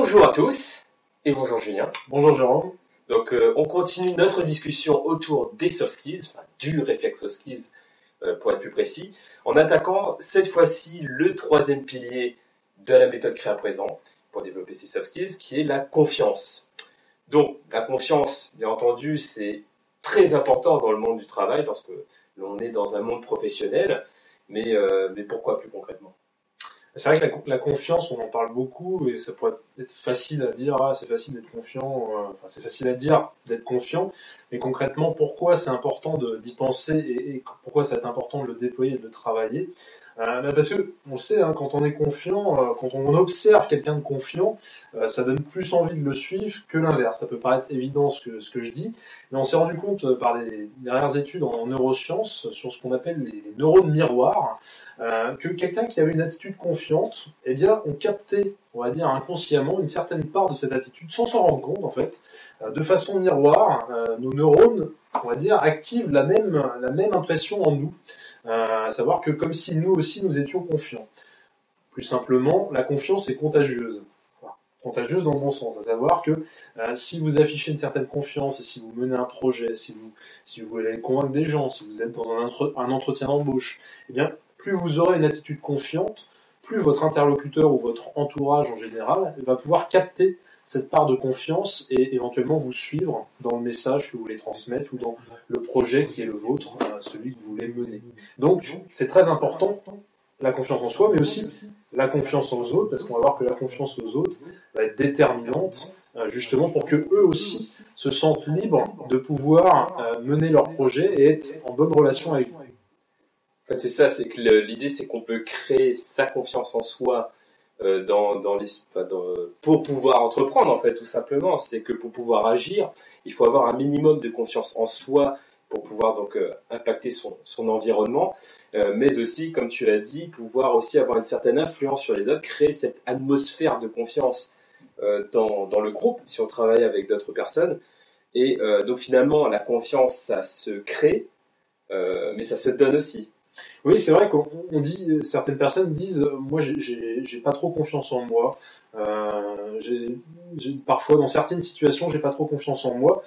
Bonjour à tous et bonjour Julien. Bonjour Jérôme. Donc euh, on continue notre discussion autour des soft skills, enfin, du réflexe soft skills euh, pour être plus précis, en attaquant cette fois-ci le troisième pilier de la méthode créa présent pour développer ces soft skills, qui est la confiance. Donc la confiance, bien entendu, c'est très important dans le monde du travail parce que l'on est dans un monde professionnel, mais, euh, mais pourquoi plus concrètement? C'est vrai que la, confiance, on en parle beaucoup et ça pourrait être facile à dire, ah, c'est facile d'être confiant, euh, enfin, c'est facile à dire d'être confiant, mais concrètement, pourquoi c'est important d'y penser et, pourquoi c'est important de le déployer et de le travailler? Euh, bah, Parce que, on sait, hein, quand on est confiant, euh, quand on observe quelqu'un de confiant, ça donne plus envie de le suivre que l'inverse. Ça peut paraître évident ce que, je dis, mais on s'est rendu compte par les dernières études en neurosciences sur ce qu'on appelle les neurones miroirs, que quelqu'un qui avait une attitude confiante, eh bien, on captait, on va dire inconsciemment, une certaine part de cette attitude sans s'en rendre compte en fait. Euh, de façon miroir, euh, nos neurones, on va dire, activent la même, impression en nous, euh, à savoir que comme si nous aussi nous étions confiants. Plus simplement, la confiance est contagieuse contagieuse dans le bon sens, à savoir que si vous affichez une certaine confiance et si vous menez un projet, si vous, si vous voulez convaincre des gens, si vous êtes dans un, un entretien d'embauche, eh bien, plus vous aurez une attitude confiante, plus votre interlocuteur ou votre entourage en général va pouvoir capter cette part de confiance et éventuellement vous suivre dans le message que vous voulez transmettre ou dans le projet qui est le vôtre, euh, celui que vous voulez mener. Donc, c'est très important, la confiance en soi, mais aussi la confiance aux autres, parce qu'on va voir que la confiance aux autres va être déterminante, euh, justement pour que eux aussi se sentent libres de pouvoir euh, mener leur projet et être en bonne relation avec vous. En fait, c'est ça, c'est que l'idée, c'est qu'on peut créer sa confiance en soi euh, dans, dans, pour pouvoir entreprendre, en fait, tout simplement. C'est que pour pouvoir agir, il faut avoir un minimum de confiance en soi pour pouvoir donc euh, impacter son, environnement, euh, mais aussi, comme tu l'as dit, pouvoir aussi avoir une certaine influence sur les autres, créer cette atmosphère de confiance dans, le groupe, si on travaille avec d'autres personnes. Et donc finalement, la confiance, ça se crée, mais ça se donne aussi. Oui, c'est vrai qu'on dit, certaines personnes disent, moi, j'ai pas trop confiance en moi. Euh, parfois, dans certaines situations, j'ai pas trop confiance en moi.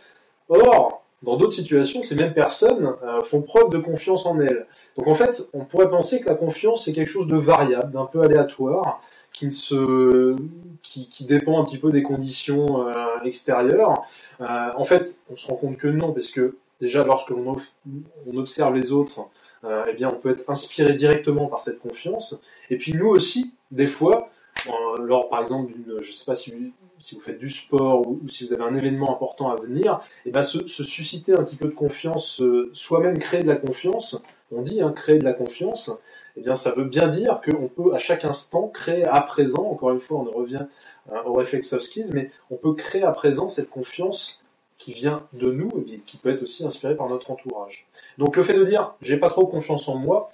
Or, dans d'autres situations, ces mêmes personnes euh, font preuve de confiance en elles. Donc, en fait, on pourrait penser que la confiance c'est quelque chose de variable, d'un peu aléatoire, qui se, qui, dépend un petit peu des conditions euh, extérieures. Euh, en fait, on se rend compte que non, parce que déjà, lorsque l'on on observe les autres, euh, eh bien, on peut être inspiré directement par cette confiance. Et puis nous aussi, des fois, euh, lors, par exemple, d'une, je sais pas si vous, faites du sport ou, si vous avez un événement important à venir, eh ben, se, susciter un petit peu de confiance, euh, soi-même créer de la confiance. On dit hein, créer de la confiance. Eh bien, ça veut bien dire qu'on peut à chaque instant créer à présent. Encore une fois, on revient au réflexe of skills, mais on peut créer à présent cette confiance qui vient de nous et qui peut être aussi inspiré par notre entourage. Donc le fait de dire j'ai pas trop confiance en moi,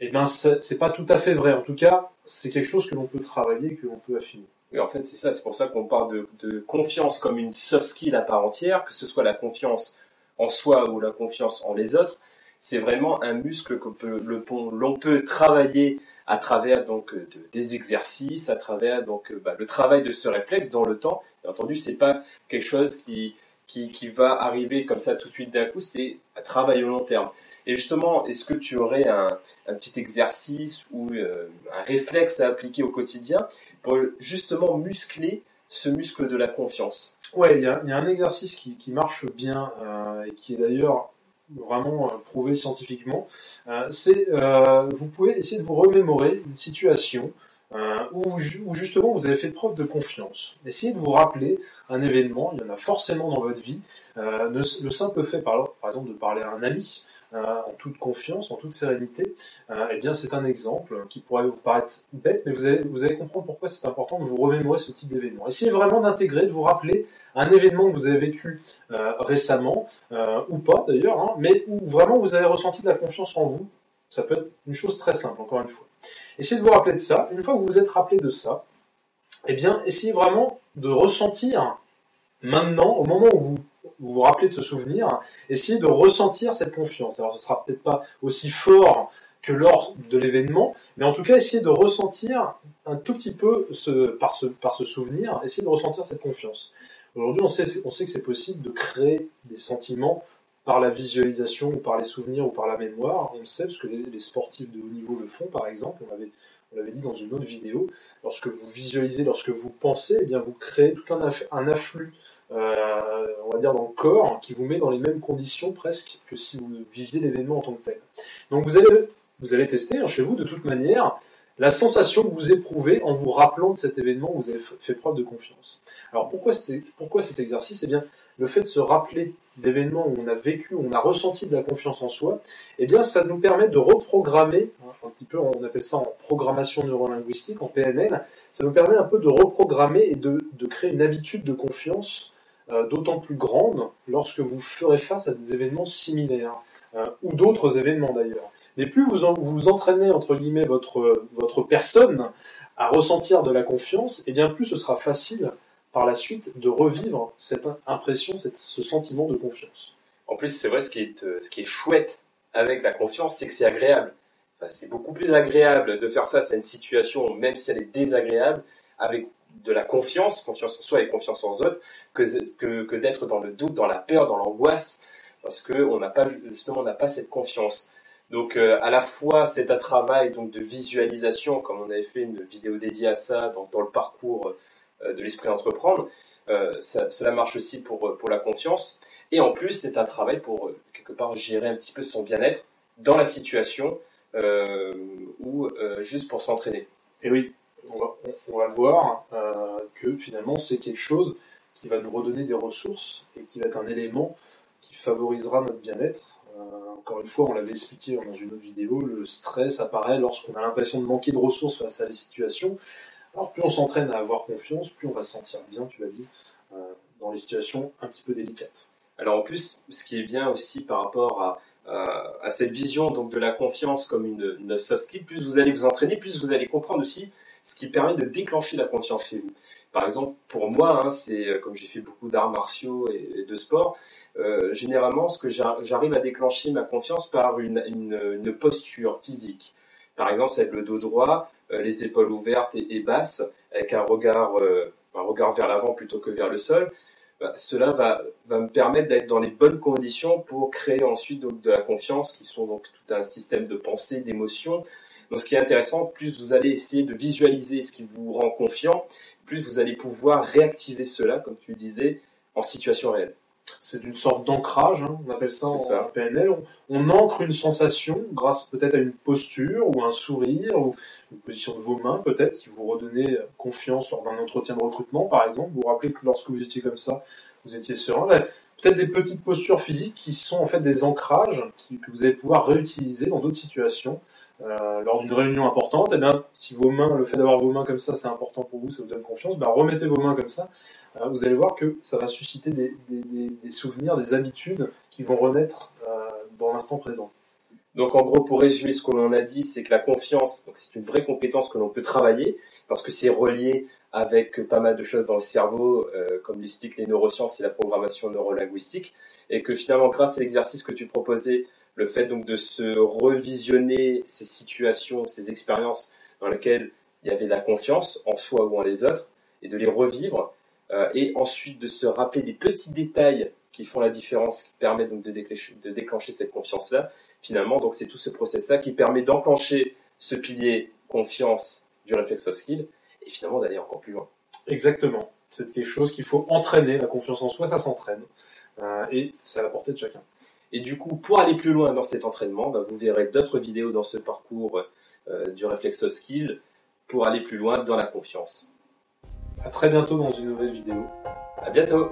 eh ben c'est pas tout à fait vrai. En tout cas, c'est quelque chose que l'on peut travailler, que l'on peut affiner. Oui, en fait, c'est ça. C'est pour ça qu'on parle de, confiance comme une soft skill à part entière, que ce soit la confiance en soi ou la confiance en les autres. C'est vraiment un muscle que l'on peut travailler à travers donc des exercices, à travers donc bah, le travail de ce réflexe dans le temps. Bien entendu, c'est pas quelque chose qui qui, qui, va arriver comme ça tout de suite d'un coup, c'est à travailler au long terme. Et justement, est-ce que tu aurais un, un petit exercice ou euh, un réflexe à appliquer au quotidien pour justement muscler ce muscle de la confiance? Ouais, il y a, un exercice qui, qui marche bien euh, et qui est d'ailleurs vraiment euh, prouvé scientifiquement. C'est, vous pouvez essayer de vous remémorer une situation euh, où, justement vous avez fait preuve de confiance. Essayez de vous rappeler un événement, il y en a forcément dans votre vie. Euh, le, simple fait, par, exemple, de parler à un ami euh, en toute confiance, en toute sérénité, eh bien c'est un exemple qui pourrait vous paraître bête, mais vous allez, vous allez comprendre pourquoi c'est important de vous remémorer ce type d'événement. Essayez vraiment d'intégrer, de vous rappeler un événement que vous avez vécu récemment, ou pas d'ailleurs, hein, mais où vraiment vous avez ressenti de la confiance en vous. Ça peut être une chose très simple, encore une fois. Essayez de vous rappeler de ça. Une fois que vous vous êtes rappelé de ça, eh bien, essayez vraiment de ressentir maintenant, au moment où vous vous, rappelez de ce souvenir, essayez de ressentir cette confiance. Alors, ce sera peut-être pas aussi fort que lors de l'événement, mais en tout cas essayer de ressentir un tout petit peu par, ce, souvenir, essayer de ressentir cette confiance. Aujourd'hui, on sait, on sait que c'est possible de créer des sentiments par la visualisation ou par les souvenirs ou par la mémoire. On le sait parce que les, sportifs de haut niveau le font, par exemple. On l'avait, dit dans une autre vidéo. Lorsque vous visualisez, lorsque vous pensez, eh bien vous créez tout un, afflux, euh, on va dire dans le corps, qui vous met dans les mêmes conditions presque que si vous viviez l'événement en tant que tel. Donc vous allez, tester hein, chez vous de toute manière la sensation que vous éprouvez en vous rappelant de cet événement où vous avez fait preuve de confiance. Alors pourquoi, pourquoi cet exercice? Eh bien, le fait de se rappeler d'événements où on a vécu, où on a ressenti de la confiance en soi, eh bien, ça nous permet de reprogrammer, un petit peu, on appelle ça en programmation neurolinguistique, en PNL, ça nous permet un peu de reprogrammer et de, créer une habitude de confiance euh, d'autant plus grande lorsque vous ferez face à des événements similaires, euh, ou d'autres événements d'ailleurs. Mais plus vous, vous entraînez, entre guillemets, votre, votre personne à ressentir de la confiance, eh bien plus ce sera facile par la suite de revivre cette impression, ce sentiment de confiance. En plus, c'est vrai, ce qui, est, euh, ce qui est chouette avec la confiance, c'est que c'est agréable. c'est beaucoup plus agréable de faire face à une situation, même si elle est désagréable, avec de la confiance, confiance en soi et confiance en autres, que, que, que d'être dans le doute, dans la peur, dans l'angoisse, parce qu'on n'a pas, justement, on n'a pas cette confiance. Donc euh, à la fois c'est un travail donc de visualisation, comme on avait fait une vidéo dédiée à ça dans, dans le parcours de l'esprit entreprendre, euh, cela marche aussi pour, pour la confiance. Et en plus c'est un travail pour quelque part gérer un petit peu son bien-être dans la situation ou juste pour s'entraîner. Et oui, on va, voir que finalement c'est quelque chose qui va nous redonner des ressources et qui va être un élément qui favorisera notre bien-être euh, encore une fois, on l'avait expliqué dans une autre vidéo, le stress apparaît lorsqu'on a l'impression de manquer de ressources face à des situations. Alors plus on s'entraîne à avoir confiance, plus on va se sentir bien, tu l'as dit, euh, dans les situations un petit peu délicates. Alors en plus, ce qui est bien aussi par rapport à, à, cette vision donc de la confiance comme une, une, soft skill, plus vous allez vous entraîner, plus vous allez comprendre aussi ce qui permet de déclencher la confiance chez vous. Par exemple, pour moi, hein, c'est euh, comme j'ai fait beaucoup d'arts martiaux et de sport, euh, généralement, ce que j'arrive à déclencher ma confiance par une, une, posture physique. Par exemple, c'est le dos droit, euh, les épaules ouvertes et, basses, avec un regard, euh, un regard vers l'avant plutôt que vers le sol. Bah, cela va, me permettre d'être dans les bonnes conditions pour créer ensuite de la confiance, qui sont donc tout un système de pensée, d'émotions. Donc, ce qui est intéressant, plus vous allez essayer de visualiser ce qui vous rend confiant, plus vous allez pouvoir réactiver cela, comme tu disais, en situation réelle c'est une sorte d'ancrage, hein, on appelle ça en PNL. On, ancre une sensation grâce peut-être à une posture ou un sourire ou une position de vos mains peut-être qui vous redonnait confiance lors d'un entretien de recrutement par exemple. Vous vous rappelez que lorsque vous étiez comme ça, vous étiez serein. Peut-être des petites postures physiques qui sont en fait des ancrages que vous allez pouvoir réutiliser dans d'autres situations. Euh, lors d'une réunion importante, et eh bien, si vos mains, le fait d'avoir vos mains comme ça, c'est important pour vous, ça vous donne confiance, ben, remettez vos mains comme ça euh, vous allez voir que ça va susciter des, souvenirs, des habitudes qui vont renaître euh, dans l'instant présent. Donc en gros, pour résumer ce que l'on a dit, c'est que la confiance, c'est une vraie compétence que l'on peut travailler parce que c'est relié avec pas mal de choses dans le cerveau, comme l'expliquent les neurosciences et la programmation neurolinguistique, et que finalement, grâce à l'exercice que tu proposais, le fait donc de se revisionner ces situations, ces expériences dans lesquelles il y avait la confiance en soi ou en les autres, et de les revivre, euh, et ensuite de se rappeler des petits détails qui font la différence, qui permettent donc de déclencher, cette confiance-là. Finalement, donc c'est tout ce process-là qui permet d'enclencher ce pilier confiance du réflexe soft skill et finalement d'aller encore plus loin. Exactement. C'est quelque chose qu'il faut entraîner. La confiance en soi, ça s'entraîne. Euh, et c'est à la portée de chacun. Et du coup, pour aller plus loin dans cet entraînement, bah, vous verrez d'autres vidéos dans ce parcours euh, du réflexe soft skill pour aller plus loin dans la confiance. À très bientôt dans une nouvelle vidéo. À bientôt